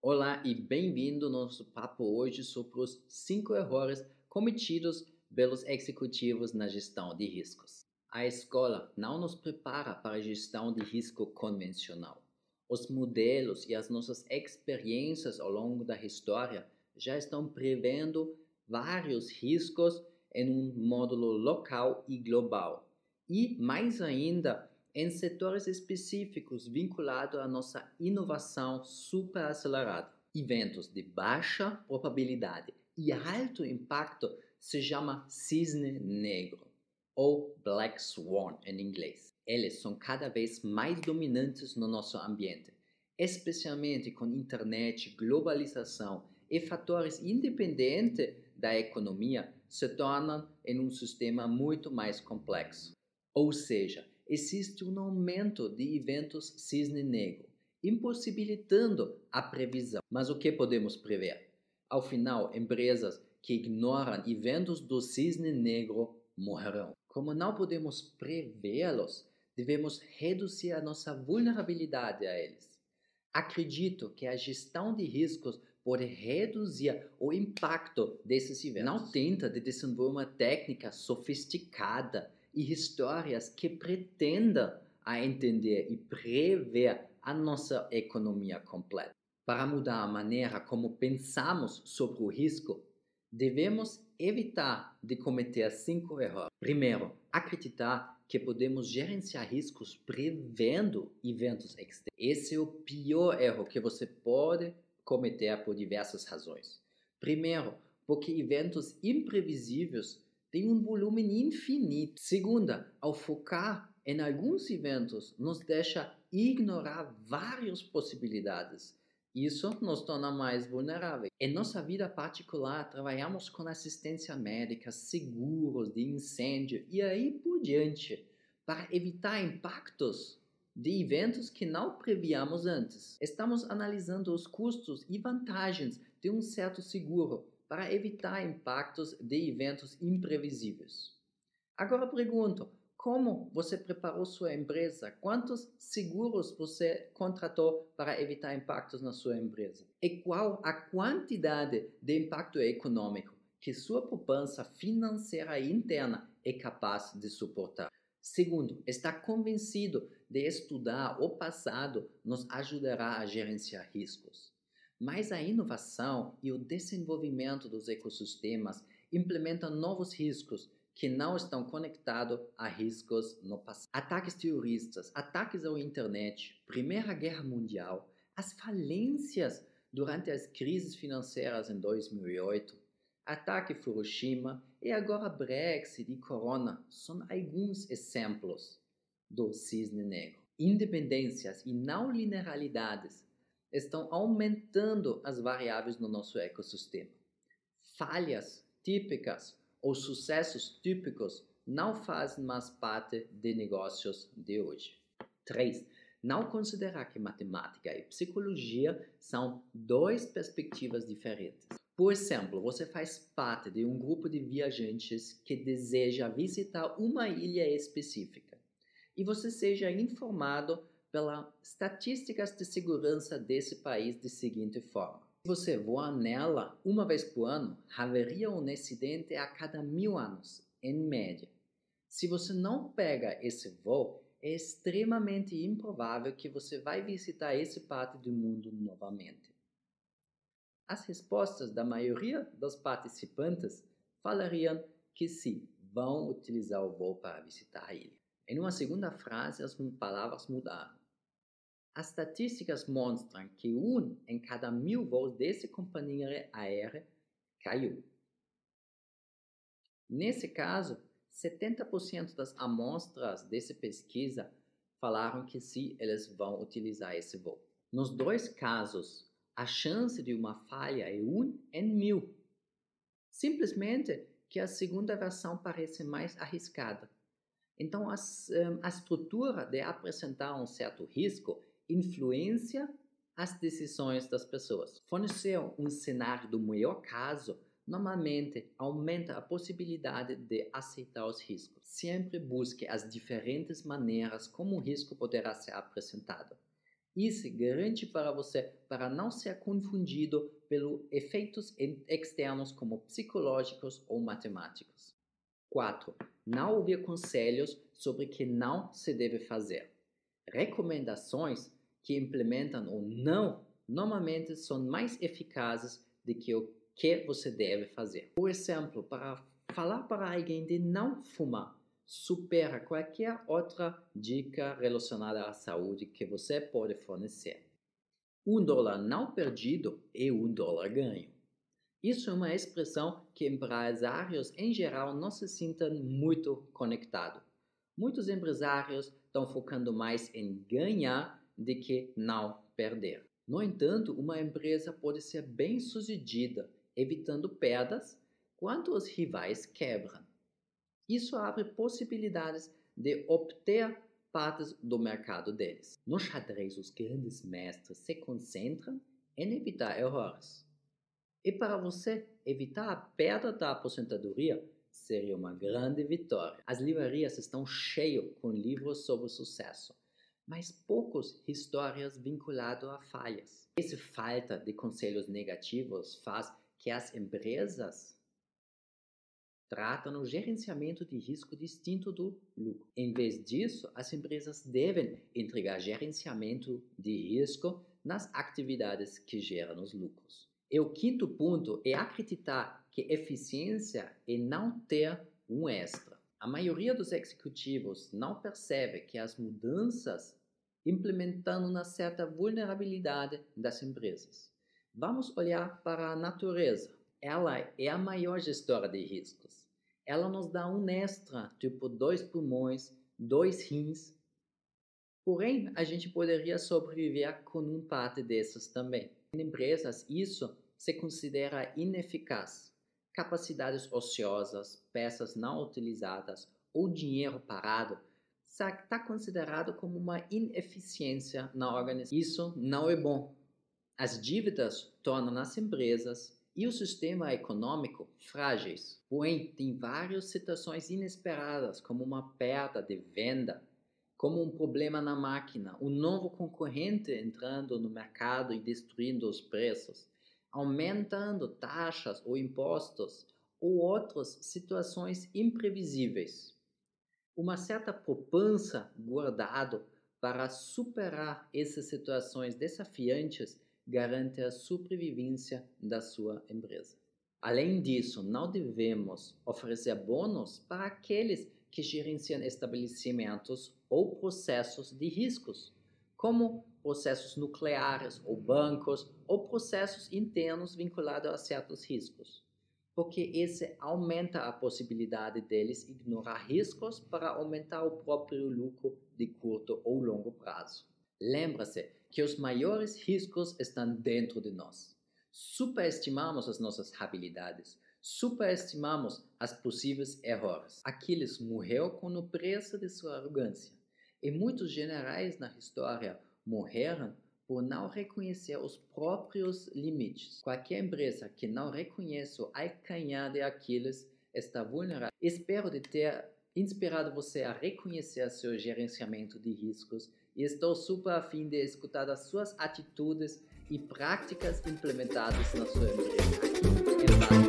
Olá e bem-vindo ao nosso papo hoje sobre os 5 erros cometidos pelos executivos na gestão de riscos. A escola não nos prepara para a gestão de risco convencional. Os modelos e as nossas experiências ao longo da história já estão prevendo vários riscos em um módulo local e global. E, mais ainda, em setores específicos vinculados à nossa inovação super acelerada. Eventos de baixa probabilidade e alto impacto se chama cisne negro ou black swan em inglês. Eles são cada vez mais dominantes no nosso ambiente, especialmente com internet, globalização e fatores independentes da economia se tornam em um sistema muito mais complexo. Ou seja, existe um aumento de eventos cisne negro, impossibilitando a previsão. Mas o que podemos prever? Ao final, empresas que ignoram eventos do cisne negro morrerão. Como não podemos prevê-los, devemos reduzir a nossa vulnerabilidade a eles. Acredito que a gestão de riscos pode reduzir o impacto desses eventos. Não tenta de desenvolver uma técnica sofisticada e histórias que pretendam a entender e prever a nossa economia completa. Para mudar a maneira como pensamos sobre o risco, devemos evitar de cometer cinco erros. Primeiro, acreditar que podemos gerenciar riscos prevendo eventos externos. Esse é o pior erro que você pode cometer por diversas razões. Primeiro, porque eventos imprevisíveis tem um volume infinito. Segunda, ao focar em alguns eventos, nos deixa ignorar várias possibilidades. Isso nos torna mais vulneráveis. Em nossa vida particular, trabalhamos com assistência médica, seguros de incêndio e aí por diante, para evitar impactos de eventos que não prevíamos antes. Estamos analisando os custos e vantagens de um certo seguro para evitar impactos de eventos imprevisíveis. Agora pergunto, como você preparou sua empresa? Quantos seguros você contratou para evitar impactos na sua empresa? E qual a quantidade de impacto econômico que sua poupança financeira interna é capaz de suportar? Segundo, está convencido de estudar o passado nos ajudará a gerenciar riscos. Mas a inovação e o desenvolvimento dos ecossistemas implementam novos riscos que não estão conectados a riscos no passado. Ataques terroristas, ataques à internet, Primeira Guerra Mundial, as falências durante as crises financeiras em 2008, ataque Fukushima e agora Brexit e Corona são alguns exemplos do cisne negro. Independências e não linearidades estão aumentando as variáveis no nosso ecossistema. Falhas típicas ou sucessos típicos não fazem mais parte de negócios de hoje. 3. Não considerar que matemática e psicologia são duas perspectivas diferentes. Por exemplo, você faz parte de um grupo de viajantes que deseja visitar uma ilha específica e você seja informado pelas estatísticas de segurança desse país de seguinte forma. Se você voar nela uma vez por ano, haveria um acidente a cada mil anos, em média. Se você não pega esse voo, é extremamente improvável que você vai visitar esse parte do mundo novamente. As respostas da maioria dos participantes falariam que sim, vão utilizar o voo para visitar a ilha. Em uma segunda frase, as palavras mudaram. As estatísticas mostram que um em cada mil voos dessa companhia aérea caiu. Nesse caso, 70% das amostras dessa pesquisa falaram que sim, eles vão utilizar esse voo. Nos dois casos, a chance de uma falha é 1 em mil. Simplesmente que a segunda versão parece mais arriscada. Então, as, a estrutura de apresentar um certo risco influencia as decisões das pessoas. Fornecer um cenário do melhor caso normalmente aumenta a possibilidade de aceitar os riscos. Sempre busque as diferentes maneiras como o risco poderá ser apresentado Isso garante para você para não ser confundido pelos efeitos externos como psicológicos ou matemáticos. 4. Não ouvir conselhos sobre o que não se deve fazer. Recomendações que implementam ou não normalmente são mais eficazes do que o que você deve fazer. Por exemplo, para falar para alguém de não fumar, supera qualquer outra dica relacionada à saúde que você pode fornecer. Um dólar não perdido é um dólar ganho. Isso é uma expressão que empresários em geral não se sintam muito conectados. Muitos empresários estão focando mais em ganhar do que não perder. No entanto, uma empresa pode ser bem sucedida, evitando perdas, quando os rivais quebram. Isso abre possibilidades de obter partes do mercado deles. No xadrez, os grandes mestres se concentram em evitar erros. E para você evitar a perda da aposentadoria, seria uma grande vitória. As livrarias estão cheias com livros sobre sucesso, mas poucos histórias vinculadas a falhas. Essa falta de conselhos negativos faz que as empresas trata no gerenciamento de risco distinto do lucro. Em vez disso, as empresas devem entregar gerenciamento de risco nas atividades que geram os lucros. E o quinto ponto é acreditar que eficiência é não ter um extra. A maioria dos executivos não percebe que as mudanças implementando uma certa vulnerabilidade das empresas. Vamos olhar para a natureza ela é a maior gestora de riscos. Ela nos dá um extra, tipo dois pulmões, dois rins. Porém, a gente poderia sobreviver com um parte desses também. Em empresas, isso se considera ineficaz. Capacidades ociosas, peças não utilizadas ou dinheiro parado está considerado como uma ineficiência na organização. Isso não é bom. As dívidas tornam as empresas e o sistema econômico frágeis. Porém, tem várias situações inesperadas, como uma perda de venda, como um problema na máquina, um novo concorrente entrando no mercado e destruindo os preços, aumentando taxas ou impostos, ou outras situações imprevisíveis. Uma certa poupança guardado para superar essas situações desafiantes garante a sobrevivência da sua empresa. Além disso, não devemos oferecer bônus para aqueles que gerenciam estabelecimentos ou processos de riscos, como processos nucleares ou bancos ou processos internos vinculados a certos riscos, porque esse aumenta a possibilidade deles ignorar riscos para aumentar o próprio lucro de curto ou longo prazo. Lembra-se que os maiores riscos estão dentro de nós. Superestimamos as nossas habilidades, superestimamos as possíveis erros. Aquiles morreu com o preço de sua arrogância. E muitos generais na história morreram por não reconhecer os próprios limites. Qualquer empresa que não reconhece o alcanhar de Aquiles está vulnerável. Espero de ter inspirado você a reconhecer seu gerenciamento de riscos e estou super afim de escutar as suas atitudes e práticas implementadas na sua empresa.